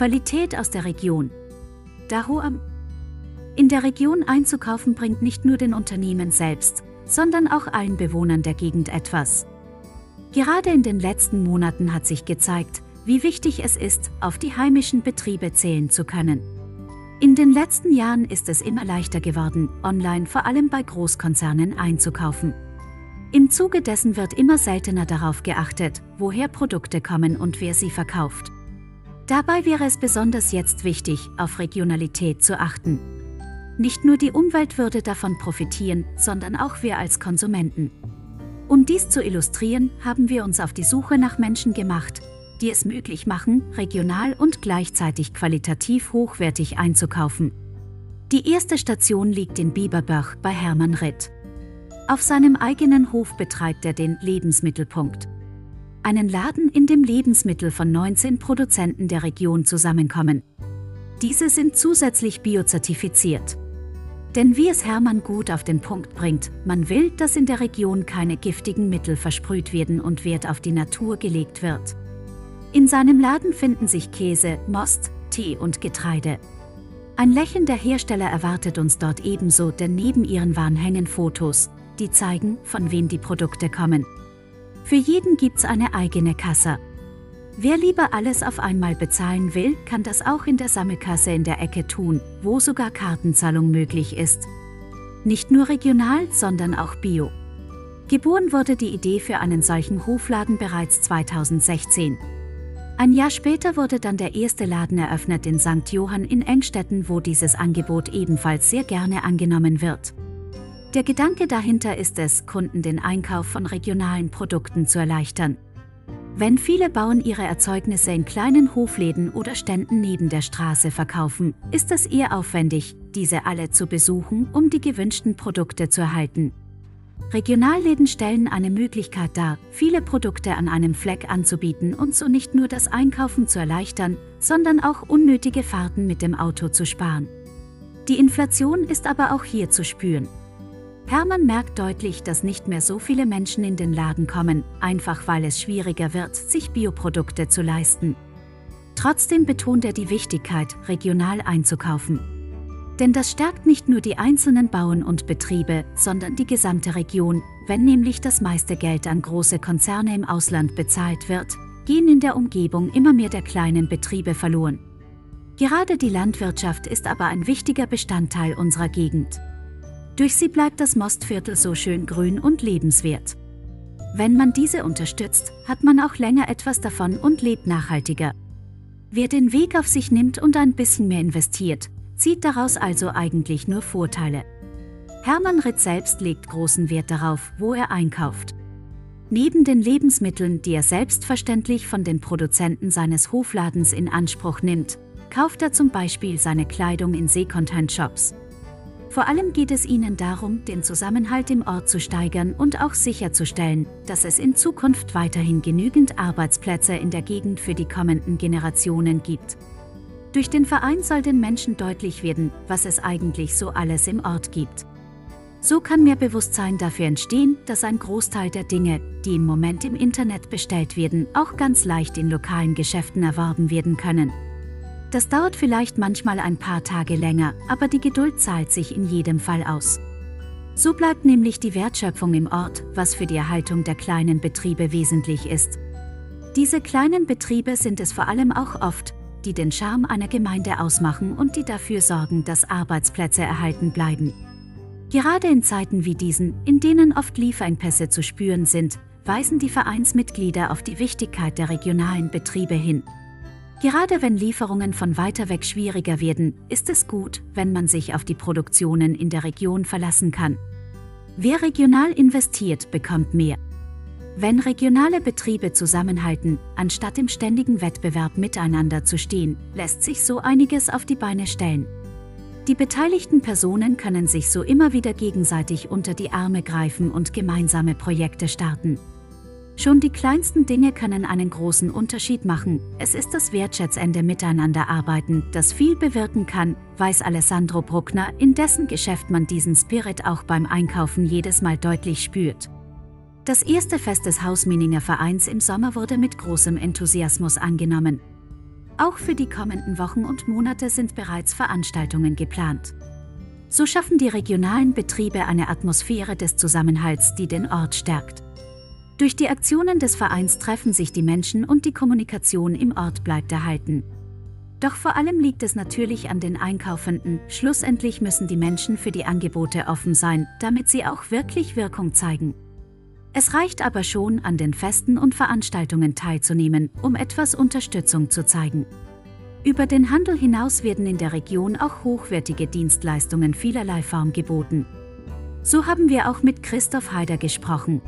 Qualität aus der Region. Darum. In der Region einzukaufen bringt nicht nur den Unternehmen selbst, sondern auch allen Bewohnern der Gegend etwas. Gerade in den letzten Monaten hat sich gezeigt, wie wichtig es ist, auf die heimischen Betriebe zählen zu können. In den letzten Jahren ist es immer leichter geworden, online vor allem bei Großkonzernen einzukaufen. Im Zuge dessen wird immer seltener darauf geachtet, woher Produkte kommen und wer sie verkauft. Dabei wäre es besonders jetzt wichtig, auf Regionalität zu achten. Nicht nur die Umwelt würde davon profitieren, sondern auch wir als Konsumenten. Um dies zu illustrieren, haben wir uns auf die Suche nach Menschen gemacht, die es möglich machen, regional und gleichzeitig qualitativ hochwertig einzukaufen. Die erste Station liegt in Bieberbach bei Hermann Ritt. Auf seinem eigenen Hof betreibt er den Lebensmittelpunkt. Einen Laden, in dem Lebensmittel von 19 Produzenten der Region zusammenkommen. Diese sind zusätzlich biozertifiziert. Denn wie es Hermann gut auf den Punkt bringt, man will, dass in der Region keine giftigen Mittel versprüht werden und Wert auf die Natur gelegt wird. In seinem Laden finden sich Käse, Most, Tee und Getreide. Ein Lächeln der Hersteller erwartet uns dort ebenso, denn neben ihren Waren hängen Fotos, die zeigen, von wem die Produkte kommen. Für jeden gibt's eine eigene Kasse. Wer lieber alles auf einmal bezahlen will, kann das auch in der Sammelkasse in der Ecke tun, wo sogar Kartenzahlung möglich ist. Nicht nur regional, sondern auch bio. Geboren wurde die Idee für einen solchen Hofladen bereits 2016. Ein Jahr später wurde dann der erste Laden eröffnet in St. Johann in Engstetten, wo dieses Angebot ebenfalls sehr gerne angenommen wird. Der Gedanke dahinter ist es, Kunden den Einkauf von regionalen Produkten zu erleichtern. Wenn viele Bauern ihre Erzeugnisse in kleinen Hofläden oder Ständen neben der Straße verkaufen, ist es eher aufwendig, diese alle zu besuchen, um die gewünschten Produkte zu erhalten. Regionalläden stellen eine Möglichkeit dar, viele Produkte an einem Fleck anzubieten und so nicht nur das Einkaufen zu erleichtern, sondern auch unnötige Fahrten mit dem Auto zu sparen. Die Inflation ist aber auch hier zu spüren. Hermann merkt deutlich, dass nicht mehr so viele Menschen in den Laden kommen, einfach weil es schwieriger wird, sich Bioprodukte zu leisten. Trotzdem betont er die Wichtigkeit, regional einzukaufen. Denn das stärkt nicht nur die einzelnen Bauern und Betriebe, sondern die gesamte Region. Wenn nämlich das meiste Geld an große Konzerne im Ausland bezahlt wird, gehen in der Umgebung immer mehr der kleinen Betriebe verloren. Gerade die Landwirtschaft ist aber ein wichtiger Bestandteil unserer Gegend. Durch sie bleibt das Mostviertel so schön grün und lebenswert. Wenn man diese unterstützt, hat man auch länger etwas davon und lebt nachhaltiger. Wer den Weg auf sich nimmt und ein bisschen mehr investiert, zieht daraus also eigentlich nur Vorteile. Hermann Ritt selbst legt großen Wert darauf, wo er einkauft. Neben den Lebensmitteln, die er selbstverständlich von den Produzenten seines Hofladens in Anspruch nimmt, kauft er zum Beispiel seine Kleidung in Secondhand-Shops. Vor allem geht es ihnen darum, den Zusammenhalt im Ort zu steigern und auch sicherzustellen, dass es in Zukunft weiterhin genügend Arbeitsplätze in der Gegend für die kommenden Generationen gibt. Durch den Verein soll den Menschen deutlich werden, was es eigentlich so alles im Ort gibt. So kann mehr Bewusstsein dafür entstehen, dass ein Großteil der Dinge, die im Moment im Internet bestellt werden, auch ganz leicht in lokalen Geschäften erworben werden können. Das dauert vielleicht manchmal ein paar Tage länger, aber die Geduld zahlt sich in jedem Fall aus. So bleibt nämlich die Wertschöpfung im Ort, was für die Erhaltung der kleinen Betriebe wesentlich ist. Diese kleinen Betriebe sind es vor allem auch oft, die den Charme einer Gemeinde ausmachen und die dafür sorgen, dass Arbeitsplätze erhalten bleiben. Gerade in Zeiten wie diesen, in denen oft Lieferengpässe zu spüren sind, weisen die Vereinsmitglieder auf die Wichtigkeit der regionalen Betriebe hin. Gerade wenn Lieferungen von weiter weg schwieriger werden, ist es gut, wenn man sich auf die Produktionen in der Region verlassen kann. Wer regional investiert, bekommt mehr. Wenn regionale Betriebe zusammenhalten, anstatt im ständigen Wettbewerb miteinander zu stehen, lässt sich so einiges auf die Beine stellen. Die beteiligten Personen können sich so immer wieder gegenseitig unter die Arme greifen und gemeinsame Projekte starten. Schon die kleinsten Dinge können einen großen Unterschied machen. Es ist das wertschätzende Miteinanderarbeiten, das viel bewirken kann, weiß Alessandro Bruckner, in dessen Geschäft man diesen Spirit auch beim Einkaufen jedes Mal deutlich spürt. Das erste Fest des Hausmininger Vereins im Sommer wurde mit großem Enthusiasmus angenommen. Auch für die kommenden Wochen und Monate sind bereits Veranstaltungen geplant. So schaffen die regionalen Betriebe eine Atmosphäre des Zusammenhalts, die den Ort stärkt. Durch die Aktionen des Vereins treffen sich die Menschen und die Kommunikation im Ort bleibt erhalten. Doch vor allem liegt es natürlich an den Einkaufenden, schlussendlich müssen die Menschen für die Angebote offen sein, damit sie auch wirklich Wirkung zeigen. Es reicht aber schon, an den Festen und Veranstaltungen teilzunehmen, um etwas Unterstützung zu zeigen. Über den Handel hinaus werden in der Region auch hochwertige Dienstleistungen vielerlei Form geboten. So haben wir auch mit Christoph Haider gesprochen.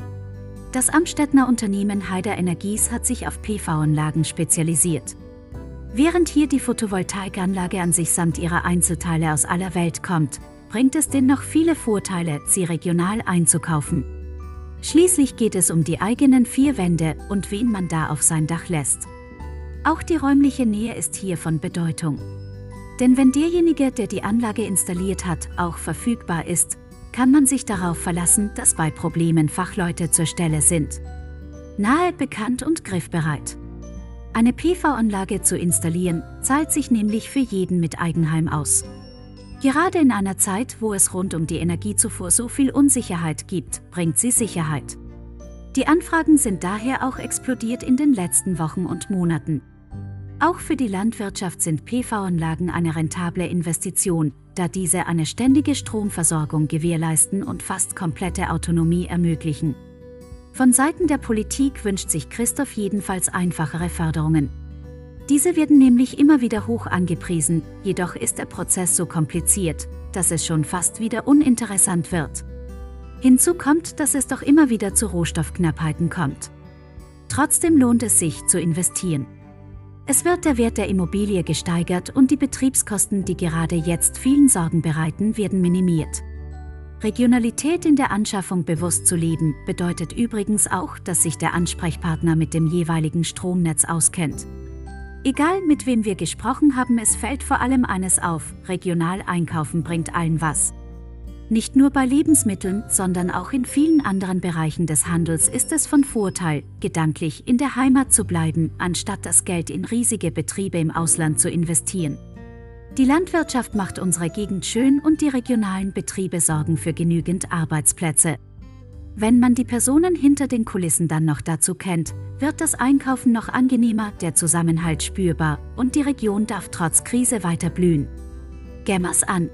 Das Amstettner Unternehmen Haider Energies hat sich auf PV-Anlagen spezialisiert. Während hier die Photovoltaikanlage an sich samt ihrer Einzelteile aus aller Welt kommt, bringt es dennoch viele Vorteile, sie regional einzukaufen. Schließlich geht es um die eigenen vier Wände und wen man da auf sein Dach lässt. Auch die räumliche Nähe ist hier von Bedeutung. Denn wenn derjenige, der die Anlage installiert hat, auch verfügbar ist, kann man sich darauf verlassen, dass bei Problemen Fachleute zur Stelle sind. Nahe, bekannt und griffbereit. Eine PV-Anlage zu installieren, zahlt sich nämlich für jeden mit Eigenheim aus. Gerade in einer Zeit, wo es rund um die Energiezufuhr so viel Unsicherheit gibt, bringt sie Sicherheit. Die Anfragen sind daher auch explodiert in den letzten Wochen und Monaten. Auch für die Landwirtschaft sind PV-Anlagen eine rentable Investition, da diese eine ständige Stromversorgung gewährleisten und fast komplette Autonomie ermöglichen. Von Seiten der Politik wünscht sich Christoph jedenfalls einfachere Förderungen. Diese werden nämlich immer wieder hoch angepriesen, jedoch ist der Prozess so kompliziert, dass es schon fast wieder uninteressant wird. Hinzu kommt, dass es doch immer wieder zu Rohstoffknappheiten kommt. Trotzdem lohnt es sich zu investieren. Es wird der Wert der Immobilie gesteigert und die Betriebskosten, die gerade jetzt vielen Sorgen bereiten, werden minimiert. Regionalität in der Anschaffung bewusst zu leben, bedeutet übrigens auch, dass sich der Ansprechpartner mit dem jeweiligen Stromnetz auskennt. Egal mit wem wir gesprochen haben, es fällt vor allem eines auf, regional einkaufen bringt allen was. Nicht nur bei Lebensmitteln, sondern auch in vielen anderen Bereichen des Handels ist es von Vorteil, gedanklich in der Heimat zu bleiben, anstatt das Geld in riesige Betriebe im Ausland zu investieren. Die Landwirtschaft macht unsere Gegend schön und die regionalen Betriebe sorgen für genügend Arbeitsplätze. Wenn man die Personen hinter den Kulissen dann noch dazu kennt, wird das Einkaufen noch angenehmer, der Zusammenhalt spürbar und die Region darf trotz Krise weiter blühen. Gämmers an!